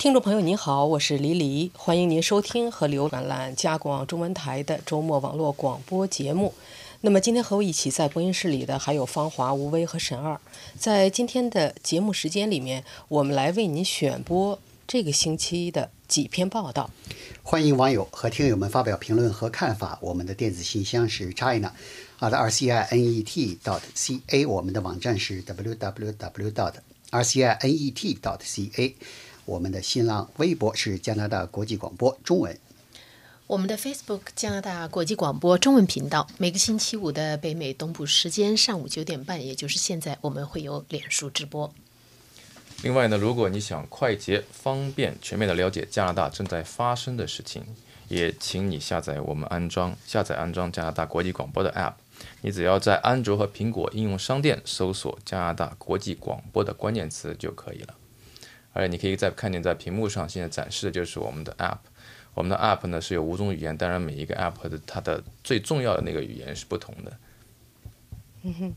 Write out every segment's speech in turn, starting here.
听众朋友您好，我是黎黎，欢迎您收听和浏览加广中文台的周末网络广播节目。那么今天和我一起在播音室里的还有芳华、吴威和沈二。在今天的节目时间里面，我们来为您选播这个星期的几篇报道。欢迎网友和听友们发表评论和看法。我们的电子信箱是 china 啊的 r c i n e t dot c a，我们的网站是 w w w dot r c i n e t dot c a。我们的新浪微博是加拿大国际广播中文，我们的 Facebook 加拿大国际广播中文频道，每个星期五的北美东部时间上午九点半，也就是现在，我们会有脸书直播。另外呢，如果你想快捷、方便、全面的了解加拿大正在发生的事情，也请你下载我们安装下载安装加拿大国际广播的 App。你只要在安卓和苹果应用商店搜索“加拿大国际广播”的关键词就可以了。而且你可以在看见在屏幕上，现在展示的就是我们的 App。我们的 App 呢是有五种语言，当然每一个 App 的它的最重要的那个语言是不同的。嗯哼，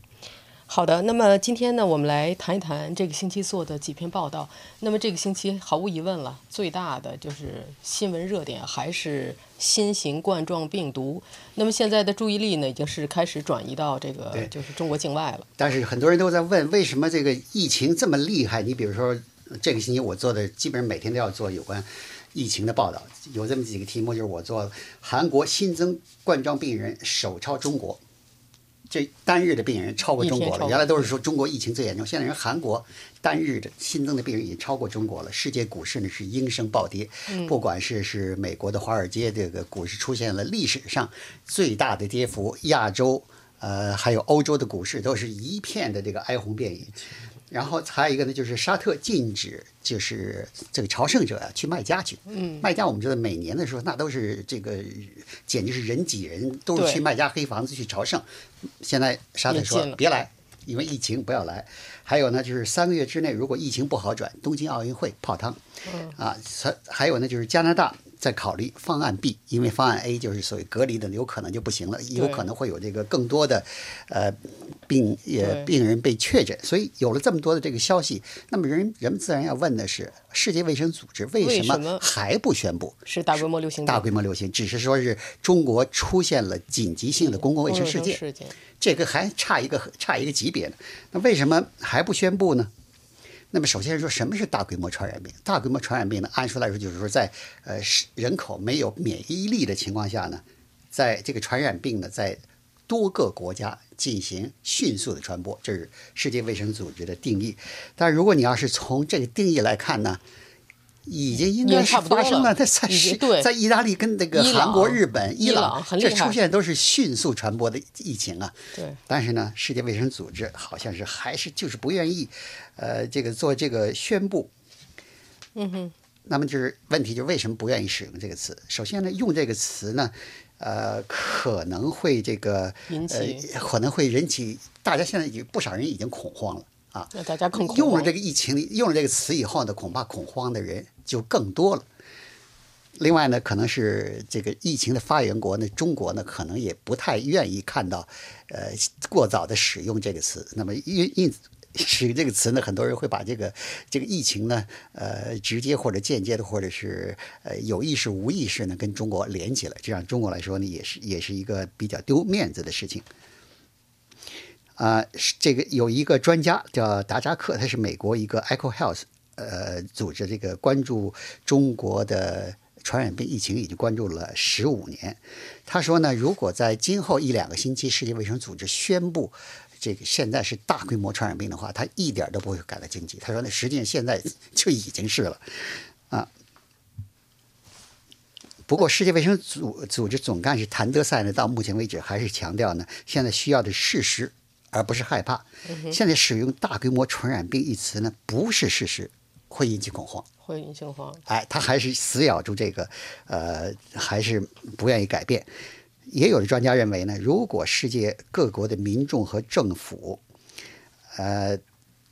好的。那么今天呢，我们来谈一谈这个星期做的几篇报道。那么这个星期毫无疑问了，最大的就是新闻热点还是新型冠状病毒。那么现在的注意力呢，已经是开始转移到这个就是中国境外了。但是很多人都在问，为什么这个疫情这么厉害？你比如说。这个星期我做的基本上每天都要做有关疫情的报道，有这么几个题目，就是我做韩国新增冠状病人首超中国，这单日的病人超过中国了。原来都是说中国疫情最严重，现在人韩国单日的新增的病人已经超过中国了。世界股市呢是应声暴跌，不管是是美国的华尔街这个股市出现了历史上最大的跌幅，亚洲呃还有欧洲的股市都是一片的这个哀鸿遍野。然后还有一个呢，就是沙特禁止，就是这个朝圣者啊去麦加去。嗯，麦加我们知道每年的时候，那都是这个简直是人挤人，都是去麦加黑房子去朝圣。现在沙特说别来，因为疫情不要来。还有呢，就是三个月之内如果疫情不好转，东京奥运会泡汤。嗯，啊，还还有呢，就是加拿大。在考虑方案 B，因为方案 A 就是所谓隔离的，有可能就不行了，有可能会有这个更多的，呃，病也病人被确诊，所以有了这么多的这个消息，那么人人们自然要问的是，世界卫生组织为什么还不宣布？是大规模流行？大规模流行，只是说是中国出现了紧急性的公共卫生事件，这个还差一个差一个级别呢，那为什么还不宣布呢？那么首先说，什么是大规模传染病？大规模传染病呢，按说来说就是说，在呃人口没有免疫力的情况下呢，在这个传染病呢，在多个国家进行迅速的传播，这是世界卫生组织的定义。但如果你要是从这个定义来看呢？已经应该是发生了，在在在意大利跟那个韩国、日本、伊朗，这出现都是迅速传播的疫情啊。对。但是呢，世界卫生组织好像是还是就是不愿意，呃，这个做这个宣布。嗯哼。那么就是问题，就是为什么不愿意使用这个词？首先呢，用这个词呢，呃，可能会这个呃，可能会引起大家现在已经不少人已经恐慌了。啊，那大家更用了这个疫情，用了这个词以后呢，恐怕恐慌的人就更多了。另外呢，可能是这个疫情的发源国呢，中国呢，可能也不太愿意看到，呃，过早的使用这个词。那么因因使用这个词呢，很多人会把这个这个疫情呢，呃，直接或者间接的，或者是呃有意识无意识呢，跟中国连起来，这样中国来说呢，也是也是一个比较丢面子的事情。啊，这个有一个专家叫达扎克，他是美国一个 Echo Health 呃组织，这个关注中国的传染病疫情已经关注了十五年。他说呢，如果在今后一两个星期，世界卫生组织宣布这个现在是大规模传染病的话，他一点都不会感到惊奇。他说，那实际上现在就已经是了啊。不过，世界卫生组组织总干事谭德赛呢，到目前为止还是强调呢，现在需要的事实。而不是害怕。现在使用“大规模传染病”一词呢，不是事实，会引起恐慌。会引起恐慌。哎，他还是死咬住这个，呃，还是不愿意改变。也有的专家认为呢，如果世界各国的民众和政府，呃，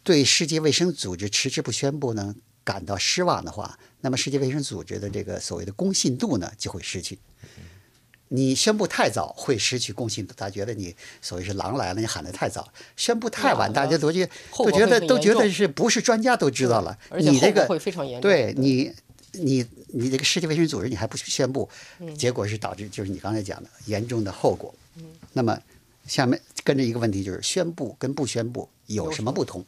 对世界卫生组织迟迟不宣布呢感到失望的话，那么世界卫生组织的这个所谓的公信度呢就会失去。你宣布太早会失去公信度，大家觉得你所谓是狼来了，你喊得太早；宣布太晚，大家都觉都觉得都觉得是不是专家都知道了。你这个会非常严重。对你你你这个世界卫生组织你还不宣布，结果是导致就是你刚才讲的严重的后果。那么下面跟着一个问题就是宣布跟不宣布有什么不同？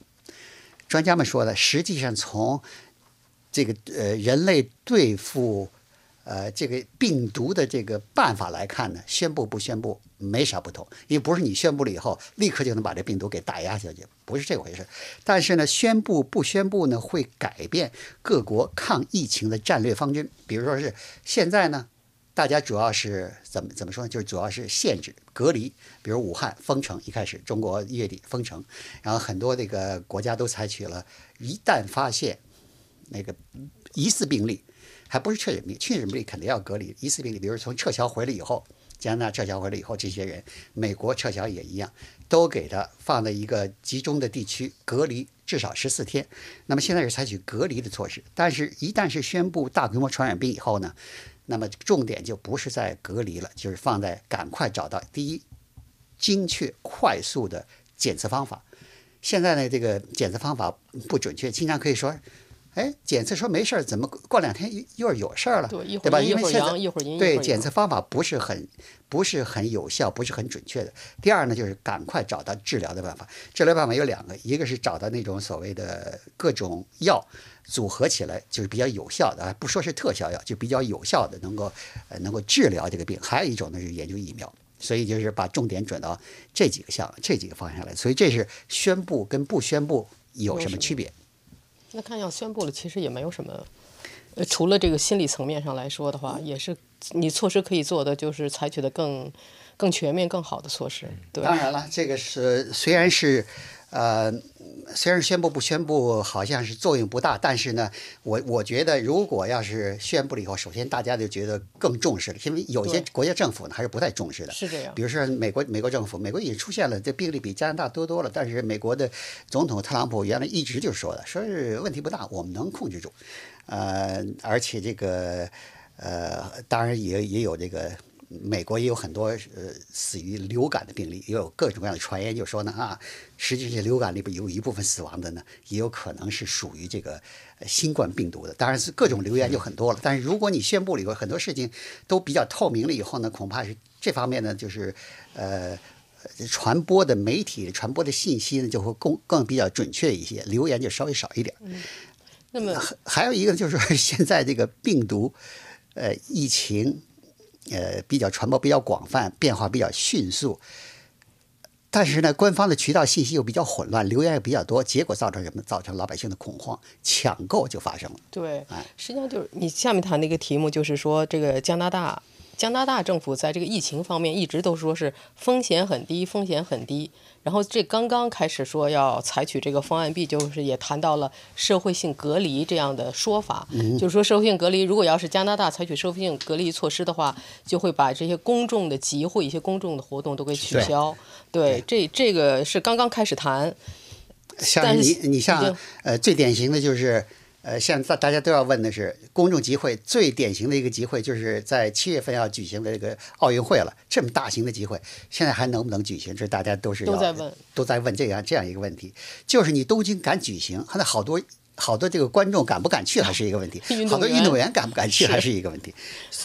专家们说的，实际上从这个呃人类对付呃这个病毒的这个办法来看呢，宣布不宣布没啥不同，因为不是你宣布了以后立刻就能把这病毒给打压下去，不是这回事。但是呢，宣布不宣布呢，会改变各国抗疫情的战略方针。比如说是现在呢，大家主要是怎么怎么说呢？就是主要是限制隔离，比如武汉封城，一开始中国月底封城，然后很多这个国家都采取了，一旦发现那个疑似病例，还不是确诊病例，确诊病例肯定要隔离。疑似病例，比如从撤侨回来以后，加拿大撤侨回来以后，这些人，美国撤侨也一样，都给他放在一个集中的地区隔离至少十四天。那么现在是采取隔离的措施，但是一旦是宣布大规模传染病以后呢，那么重点就不是在隔离了，就是放在赶快找到第一精确快速的检测方法。现在呢，这个检测方法不准确，经常可以说，哎，检测说没事儿，怎么过两天又又有事儿了？对，一会对吧？儿阴一会儿因为现在，对检测方法不是很不是很有效，不是很准确的。第二呢，就是赶快找到治疗的办法。治疗办法有两个，一个是找到那种所谓的各种药组合起来就是比较有效的，啊，不说是特效药，就比较有效的，能够呃能够治疗这个病。还有一种呢是研究疫苗。所以就是把重点转到这几个项、这几个方向来，所以这是宣布跟不宣布有什么区别？那看样宣布了，其实也没有什么，呃，除了这个心理层面上来说的话，也是你措施可以做的，就是采取的更更全面、更好的措施。对，当然了，这个是虽然是，呃，虽然宣布不宣布好像是作用不大，但是呢，我我觉得如果要是宣布了以后，首先大家就觉得更重视了，因为有些国家政府呢还是不太重视的。是这样比。如说美国美国政府，美国已经出现了这病例比加拿大多多了，但是美国的总统特朗普原来一直就说的，说是问题不大，我们能控制住，呃，而且这个呃，当然也也有这个。美国也有很多呃死于流感的病例，也有各种各样的传言，就说呢啊，实际上流感里边有一部分死亡的呢，也有可能是属于这个呃新冠病毒的。当然是各种流言就很多了，但是如果你宣布了以后，很多事情都比较透明了以后呢，恐怕是这方面呢，就是呃。传播的媒体传播的信息呢，就会更更比较准确一些，流言就稍微少一点。那么还有一个就是说，现在这个病毒，呃，疫情，呃，比较传播比较广泛，变化比较迅速。但是呢，官方的渠道信息又比较混乱，流言也比较多，结果造成什么？造成老百姓的恐慌，抢购就发生了。对哎，实际上就是你下面谈的一个题目，就是说这个加拿大加拿大政府在这个疫情方面一直都说是风险很低，风险很低。然后这刚刚开始说要采取这个方案 B，就是也谈到了社会性隔离这样的说法，就是说社会性隔离，如果要是加拿大采取社会性隔离措施的话，就会把这些公众的集会、一些公众的活动都给取对消。对，这这个是刚刚开始谈，像但是你，你像呃，最典型的就是，呃，现在大家都要问的是，公众集会最典型的一个集会，就是在七月份要举行的这个奥运会了。这么大型的集会，现在还能不能举行？这大家都是要都在问，都在问这样这样一个问题，就是你东京敢举行，那好多。好多这个观众敢不敢去还是一个问题好多运动员敢不敢去还是一个问题。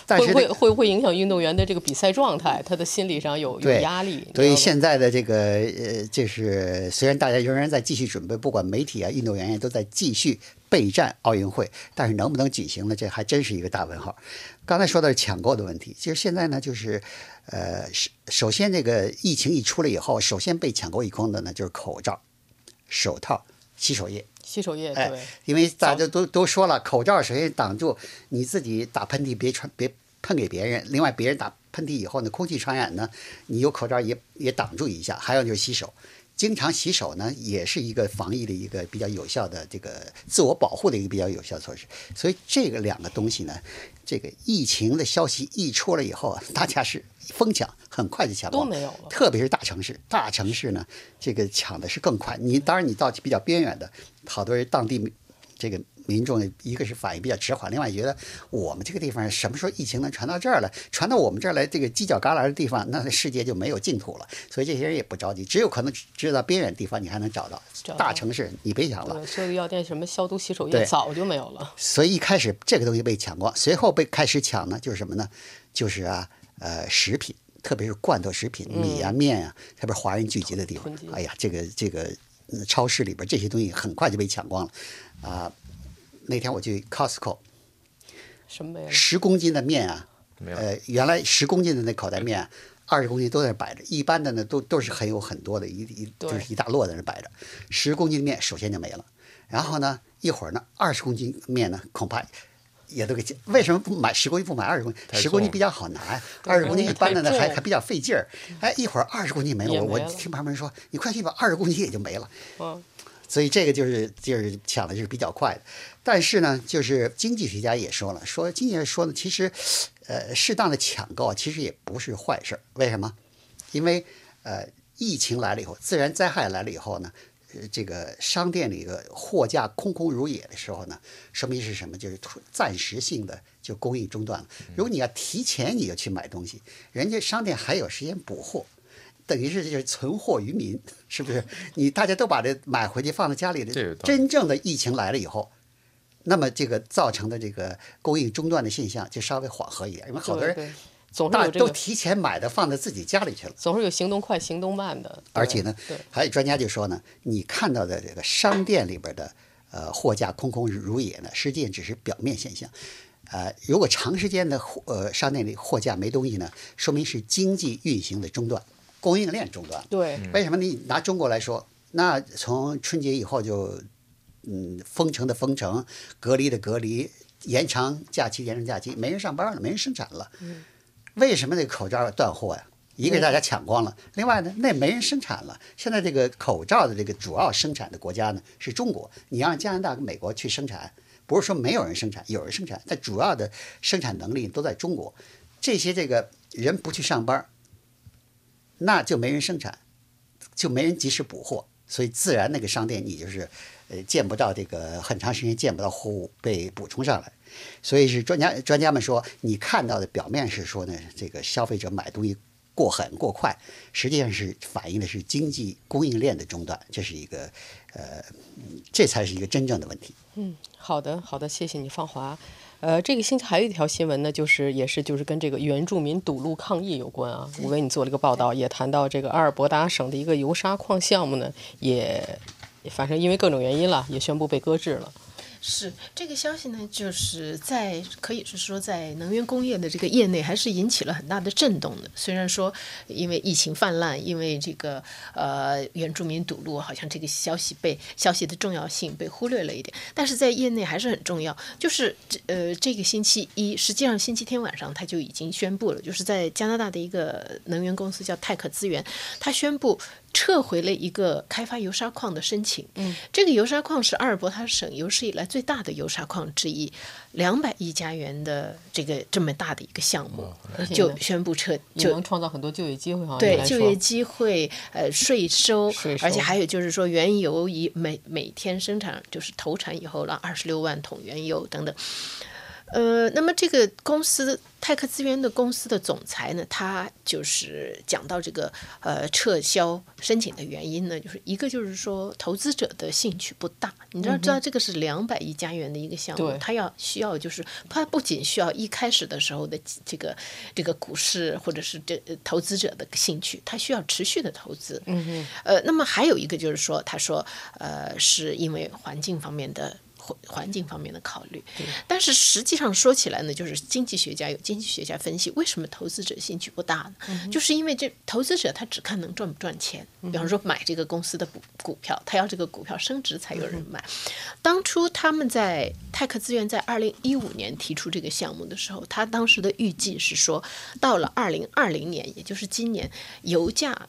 但会不会是这个会不会影响运动员的这个比赛状态？他的心理上有有压力。所以现在的这个呃，就是虽然大家仍然在继续准备，不管媒体啊、运动员也都在继续备战奥运会，但是能不能举行呢？这还真是一个大问号。刚才说的是抢购的问题，其实现在呢，就是呃，首首先这个疫情一出来以后，首先被抢购一空的呢，就是口罩、手套、洗手液。洗手液，哎对，因为大家都都说了，口罩首先挡住你自己打喷嚏，别传别喷给别人。另外，别人打喷嚏以后呢，空气传染呢，你有口罩也也挡住一下。还有就是洗手，经常洗手呢，也是一个防疫的一个比较有效的这个自我保护的一个比较有效措施。所以这个两个东西呢，这个疫情的消息一出来以后，大家是疯抢，很快就抢光都没有了特别是大城市，大城市呢，这个抢的是更快。你当然你到比较边远的，好多人当地这个民众一个是反应比较迟缓，另外觉得我们这个地方什么时候疫情能传到这儿来，传到我们这儿来这个犄角旮旯的地方，那世界就没有净土了。所以这些人也不着急，只有可能知道边远地方你还能找到，大城市你别想了。对，所有的药店什么消毒洗手液早就没有了。所以一开始这个东西被抢光，随后被开始抢呢，就是什么呢？就是啊，呃，食品，特别是罐头食品，米啊、面啊，特别是华人聚集的地方。哎呀，这个这个、嗯超市里边这些东西很快就被抢光了，啊、那天我去 Costco，什么没了？十公斤的面啊，没有呃，原来十公斤的那口袋面啊，二十公斤都在那摆着，一般的呢都都是很有很多的，一一就是一大摞在那摆着，十公斤的面首先就没了，然后呢，一会儿呢，二十公斤面呢恐怕。也都给捡为什么不买十公斤不买二十公斤？十公斤比较好拿呀，二十公斤一般的呢还还比较费劲儿。哎，一会儿二十公斤没了，我听旁边人说，你快去吧，二十公斤也就没了。嗯，所以这个就是就是抢的就是比较快的，但是呢，就是经济学家也说了，说经济学家说呢，其实，呃，适当的抢购啊，其实也不是坏事儿。为什么？因为呃，疫情来了以后，自然灾害来了以后呢，呃，这个商店里的货架空空如也的时候呢，说明是什么？就是暂时性的就供应中断了。如果你要提前你就去买东西，人家商店还有时间补货。等于是就是存货于民，是不是？你大家都把这买回去放在家里的，真正的疫情来了以后，那么这个造成的这个供应中断的现象就稍微缓和一点，因为好多人大都提前买的放在自己家里去了。总是有行动快、行动慢的。而且呢，还有专家就说呢，你看到的这个商店里边的呃货架空空如也呢，实际上只是表面现象。呃，如果长时间的货呃商店里货架没东西呢，说明是经济运行的中断，供应链中断。对，为什么你拿中国来说？那从春节以后就，嗯，封城的封城，隔离的隔离，延长假期延长假期，没人上班了，没人生产了。为什么那个口罩断货呀？一个是大家抢光了，另外呢，那没人生产了。现在这个口罩的这个主要生产的国家呢是中国，你让加拿大跟美国去生产，不是说没有人生产，有人生产，但主要的生产能力都在中国。这些这个人不去上班，那就没人生产，就没人及时补货，所以自然那个商店你就是，呃，见不到这个很长时间见不到货物被补充上来，所以是专家专家们说，你看到的表面是说呢，这个消费者买东西过狠过快，实际上是反映的是经济供应链的中断，这是一个，呃，这才是一个真正的问题。嗯好的，好的，谢谢你，方华。呃，这个星期还有一条新闻呢，就是也是就是跟这个原住民堵路抗议有关啊。我为你做了一个报道，也谈到这个阿尔伯达省的一个油砂矿项目呢，也反正因为各种原因了，也宣布被搁置了。是这个消息呢，就是在可以是说在能源工业的这个业内，还是引起了很大的震动的。虽然说因为疫情泛滥，因为这个呃原住民堵路，好像这个消息被消息的重要性被忽略了一点，但是在业内还是很重要。就是这呃这个星期一，实际上星期天晚上他就已经宣布了，就是在加拿大的一个能源公司叫泰克资源，他宣布。撤回了一个开发油砂矿的申请。嗯，这个油砂矿是阿尔伯塔省有史以来最大的油砂矿之一，两百亿加元的这个这么大的一个项目，就宣布撤，就也能创造很多就业机会哈。对就业机会，呃，税收，税收而且还有就是说，原油以每每天生产就是投产以后了二十六万桶原油等等。呃，那么这个公司泰克资源的公司的总裁呢，他就是讲到这个呃撤销申请的原因呢，就是一个就是说投资者的兴趣不大，你知道知道这个是两百亿加元的一个项目对，他要需要就是他不仅需要一开始的时候的这个这个股市或者是这呃投资者的兴趣，他需要持续的投资。嗯。呃，那么还有一个就是说，他说呃是因为环境方面的。环环境方面的考虑，但是实际上说起来呢，就是经济学家有经济学家分析，为什么投资者兴趣不大呢？就是因为这投资者他只看能赚不赚钱，比方说买这个公司的股股票，他要这个股票升值才有人买。当初他们在泰克资源在二零一五年提出这个项目的时候，他当时的预计是说，到了二零二零年，也就是今年，油价。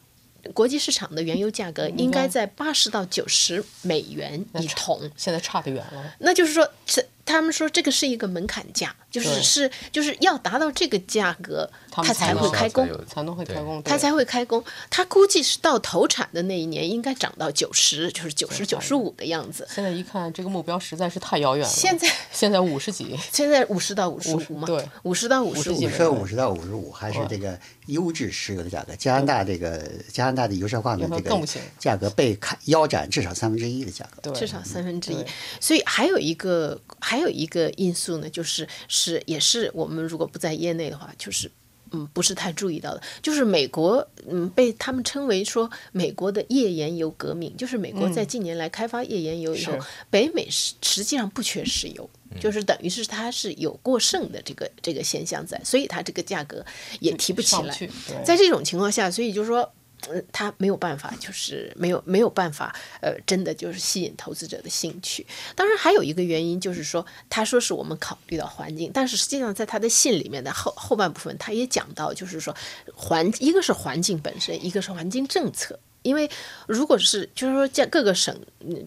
国际市场的原油价格应该在八十到九十美元一桶，现在差得远了。那就是说，这他们说这个是一个门槛价，就是是就是要达到这个价格，他才会开工才。能会开工，对它才会开工，它估计是到投产的那一年应该涨到九十，就是九十九十五的样子。现在一看这个目标实在是太遥远了。现在现在五十几，现在五十到五十五嘛，对，五十到五十五你。说五十到五十五，还是这个优质石油的价格？加拿大这个加拿大的油石化的这个价格被砍腰斩至少三分之一的价格。对，至少三分之一。所以还有一个还有一个因素呢，就是是也是我们如果不在业内的话，就是。嗯，不是太注意到的，就是美国，嗯，被他们称为说美国的页岩油革命，就是美国在近年来开发页岩油以后，是北美实实际上不缺石油，就是等于是它是有过剩的这个这个现象在，所以它这个价格也提不起来在这种情况下，所以就是说。嗯，他没有办法，就是没有没有办法，呃，真的就是吸引投资者的兴趣。当然，还有一个原因就是说，他说是我们考虑到环境，但是实际上在他的信里面的后后半部分，他也讲到，就是说环一个是环境本身，一个是环境政策。因为如果是就是说，在各个省，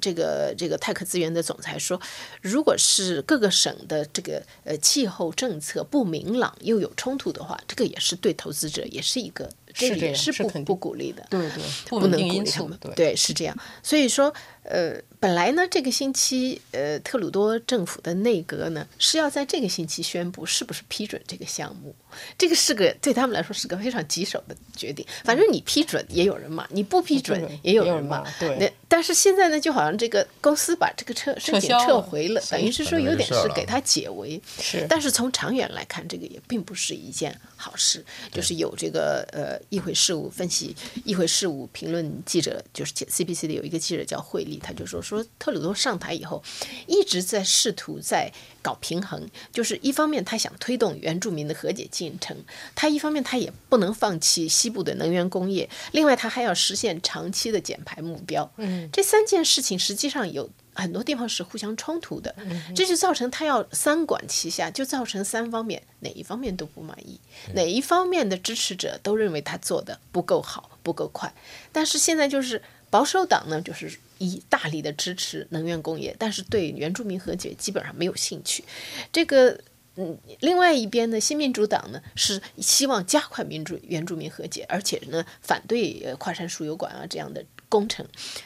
这个这个泰克资源的总裁说，如果是各个省的这个呃气候政策不明朗又有冲突的话，这个也是对投资者也是一个，这也是不不鼓励的。对对，不不能因鼓励他对，是这样。所以说，呃，本来呢，这个星期，呃，特鲁多政府的内阁呢是要在这个星期宣布是不是批准这个项目，这个是个对他们来说是个非常棘手的决定。反正你批准也有人骂，你不批准也有人人骂骂。对那但是现在呢，就好像这个公司把这个撤申请撤回了，等于是说有点是给他解围。是但是从长远来看，这个也并不是一件好事。就是有这个呃议会事务分析、议会事务评论记者，就是 CBC 的有一个记者叫惠利，他就说说特鲁多上台以后，一直在试图在搞平衡，就是一方面他想推动原住民的和解进程，他一方面他也不能放弃西部的能源工业，另外他还要实现长期的减排目标。嗯，这三件事情实际上有。很多地方是互相冲突的，这就造成他要三管齐下，就造成三方面哪一方面都不满意，哪一方面的支持者都认为他做的不够好、不够快。但是现在就是保守党呢，就是以大力的支持能源工业，但是对原住民和解基本上没有兴趣。这个。嗯，另外一边呢，新民主党呢是希望加快民主原住民和解，而且呢反对呃跨山输油管啊这样的工程，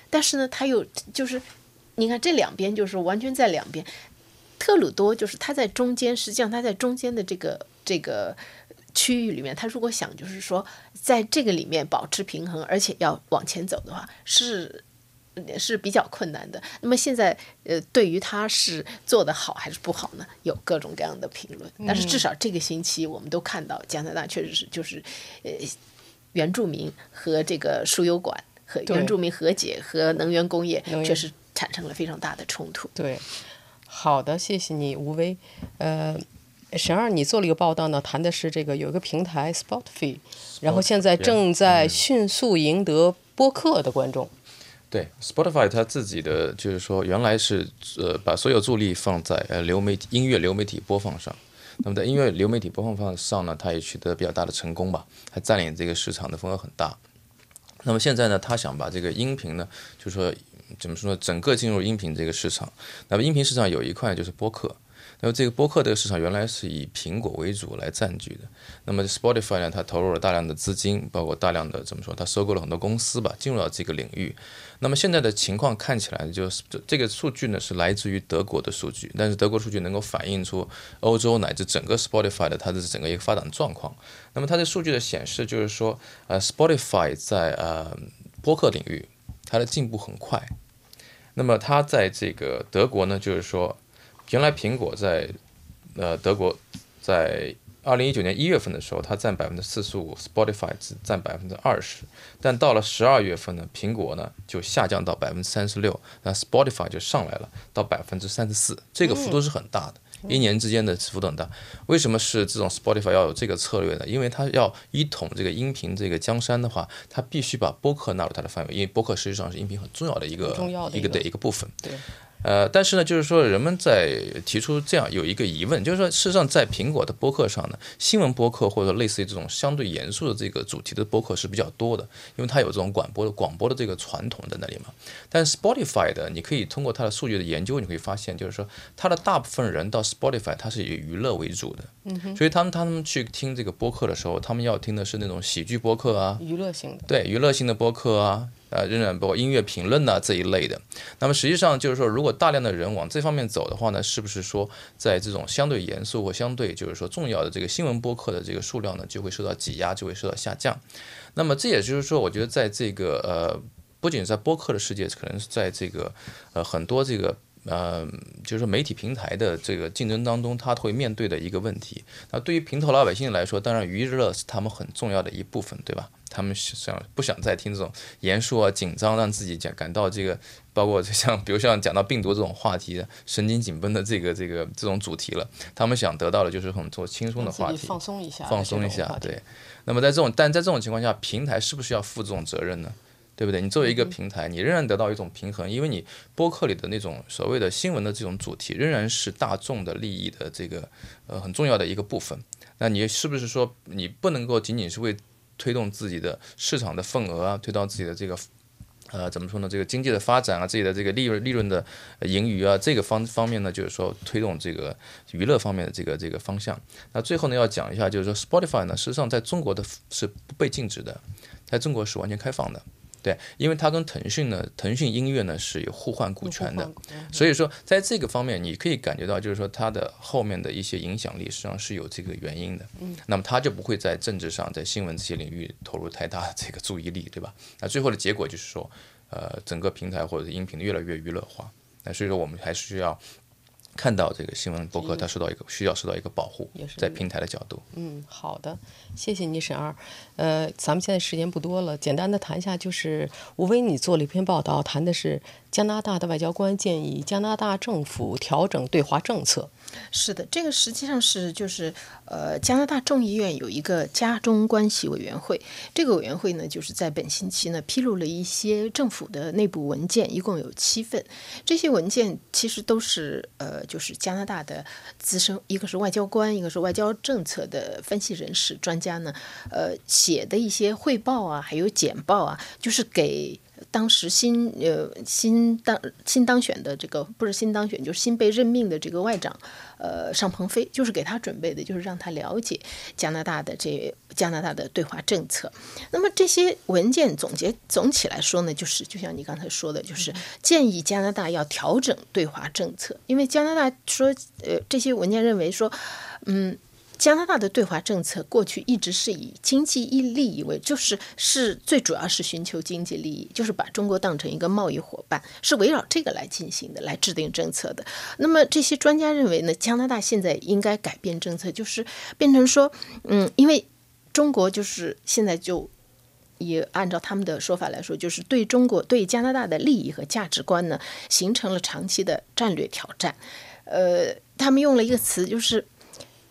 但是呢他又就是你看这两边就是完全在两边。特鲁多就是他在中间，实际上他在中间的这个这个区域里面，他如果想就是说在这个里面保持平衡，而且要往前走的话，是是比较困难的。那么现在呃，对于他是做得好还是不好呢？有各种各样的评论。但是至少这个星期我们都看到加拿大确实是就是呃原住民和这个输油管和原住民和解和能源工业确实产生了非常大的冲突。对，好的，谢谢你，吴威。呃，沈二，你做了一个报道呢，谈的是这个有一个平台 Spotify，然后现在正在迅速赢得播客的观众。对，Spotify 它自己的就是说，原来是呃把所有助力放在呃流媒体音乐流媒体播放上，那么在音乐流媒体播放上呢，它也取得比较大的成功吧，它占领这个市场的份额很大。那么现在呢，他想把这个音频呢，就是说怎么说呢，整个进入音频这个市场。那么音频市场有一块就是播客，那么这个播客这个市场原来是以苹果为主来占据的。那么 Spotify 呢，它投入了大量的资金，包括大量的怎么说，它收购了很多公司吧，进入到这个领域。那么现在的情况看起来就是这这个数据呢是来自于德国的数据，但是德国数据能够反映出欧洲乃至整个 Spotify 的它的整个一个发展状况。那么它的数据的显示就是说，呃，Spotify 在呃播客领域它的进步很快。那么它在这个德国呢，就是说，原来苹果在呃德国在二零一九年一月份的时候，它占百分之四十五，Spotify 只占百分之二十。但到了十二月份呢，苹果呢就下降到百分之三十六，那 Spotify 就上来了到百分之三十四，这个幅度是很大的，一年之间的幅度很大。为什么是这种 Spotify 要有这个策略呢？因为它要一统这个音频这个江山的话，它必须把播客纳入它的范围，因为播客实际上是音频很重要的一个很重要的一个一个的一个部分。对，呃，但是呢，就是说人们在提出这样有一个疑问，就是说，事实上在苹果的播客上呢，新闻播客或者类似于这种相对严肃的这个主题的播客是比较多的，因为它有这种广播的广播的这个传统在那里嘛。但 Spotify 的，你可以通过它的数据的研究，你会发现，就是说它的大部分人到 Spotify，它是以娱乐为主的，嗯所以他们他们去听这个播客的时候，他们要听的是那种喜剧播客啊，娱乐性的，对娱乐性的播客啊。呃，仍然包括音乐评论呐这一类的。那么实际上就是说，如果大量的人往这方面走的话呢，是不是说在这种相对严肃或相对就是说重要的这个新闻播客的这个数量呢，就会受到挤压，就会受到下降？那么这也就是说，我觉得在这个呃，不仅在播客的世界，可能是在这个呃很多这个呃，就是说媒体平台的这个竞争当中，它会面对的一个问题。那对于平头老百姓来说，当然娱乐是他们很重要的一部分，对吧？他们想不想再听这种严肃啊、紧张，让自己感感到这个，包括像比如像讲到病毒这种话题，神经紧绷的这个这个这种主题了，他们想得到的就是很多轻松的话题，放松一下，放松一下，对。那么在这种，但在这种情况下，平台是不是要负这种责任呢？对不对？你作为一个平台，你仍然得到一种平衡，因为你播客里的那种所谓的新闻的这种主题，仍然是大众的利益的这个呃很重要的一个部分。那你是不是说你不能够仅仅是为推动自己的市场的份额啊，推到自己的这个，呃，怎么说呢？这个经济的发展啊，自己的这个利润利润的盈余啊，这个方方面呢，就是说推动这个娱乐方面的这个这个方向。那最后呢，要讲一下，就是说 Spotify 呢，实际上在中国的是不被禁止的，在中国是完全开放的。对，因为它跟腾讯呢，腾讯音乐呢是有互换股权的，所以说在这个方面，你可以感觉到，就是说它的后面的一些影响力实际上是有这个原因的。嗯，那么它就不会在政治上、在新闻这些领域投入太大的这个注意力，对吧？那最后的结果就是说，呃，整个平台或者音频越来越娱乐化。那所以说，我们还是需要。看到这个新闻博客，它受到一个需要受到一个保护，在平台的角度。嗯，好的，谢谢你，沈二。呃，咱们现在时间不多了，简单的谈一下，就是吴威，你做了一篇报道，谈的是加拿大的外交官建议加拿大政府调整对华政策。是的，这个实际上是就是呃，加拿大众议院有一个加中关系委员会，这个委员会呢，就是在本星期呢披露了一些政府的内部文件，一共有七份。这些文件其实都是呃，就是加拿大的资深，一个是外交官，一个是外交政策的分析人士专家呢，呃写的一些汇报啊，还有简报啊，就是给。当时新呃新当新当选的这个不是新当选就是新被任命的这个外长，呃尚鹏飞就是给他准备的，就是让他了解加拿大的这加拿大的对华政策。那么这些文件总结总体来说呢，就是就像你刚才说的，就是建议加拿大要调整对华政策，因为加拿大说呃这些文件认为说，嗯。加拿大的对华政策过去一直是以经济利益为，就是是最主要是寻求经济利益，就是把中国当成一个贸易伙伴，是围绕这个来进行的，来制定政策的。那么这些专家认为呢，加拿大现在应该改变政策，就是变成说，嗯，因为中国就是现在就也按照他们的说法来说，就是对中国对加拿大的利益和价值观呢，形成了长期的战略挑战。呃，他们用了一个词，就是。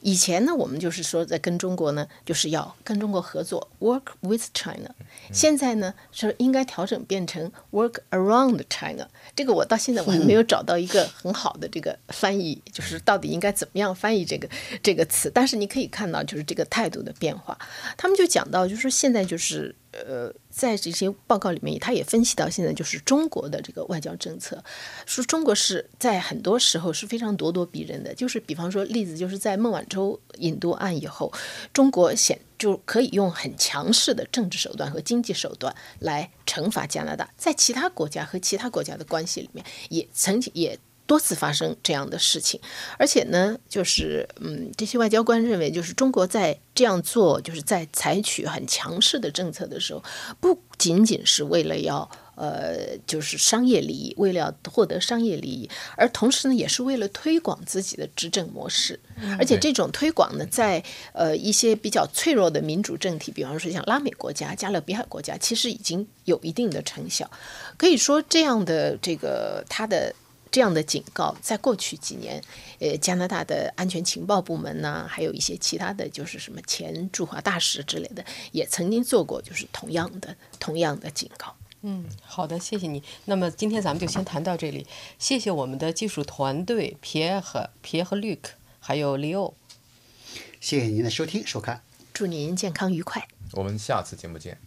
以前呢，我们就是说在跟中国呢，就是要跟中国合作，work with China。现在呢，是应该调整变成 work around China。这个我到现在我还没有找到一个很好的这个翻译，就是到底应该怎么样翻译这个这个词。但是你可以看到，就是这个态度的变化。他们就讲到，就是说现在就是。呃，在这些报告里面，他也分析到现在就是中国的这个外交政策，说中国是在很多时候是非常咄咄逼人的。就是比方说例子，就是在孟晚舟引渡案以后，中国显就可以用很强势的政治手段和经济手段来惩罚加拿大。在其他国家和其他国家的关系里面，也曾经也。多次发生这样的事情，而且呢，就是嗯，这些外交官认为，就是中国在这样做，就是在采取很强势的政策的时候，不仅仅是为了要呃，就是商业利益，为了获得商业利益，而同时呢，也是为了推广自己的执政模式。而且这种推广呢，在呃一些比较脆弱的民主政体，比方说像拉美国家、加勒比海国家，其实已经有一定的成效。可以说，这样的这个它的。这样的警告，在过去几年，呃，加拿大的安全情报部门呢，还有一些其他的就是什么前驻华大使之类的，也曾经做过，就是同样的同样的警告。嗯，好的，谢谢你。那么今天咱们就先谈到这里，谢谢我们的技术团队皮耶和皮耶和 Luke，还有 Leo。谢谢您的收听收看。祝您健康愉快。我们下次节目见。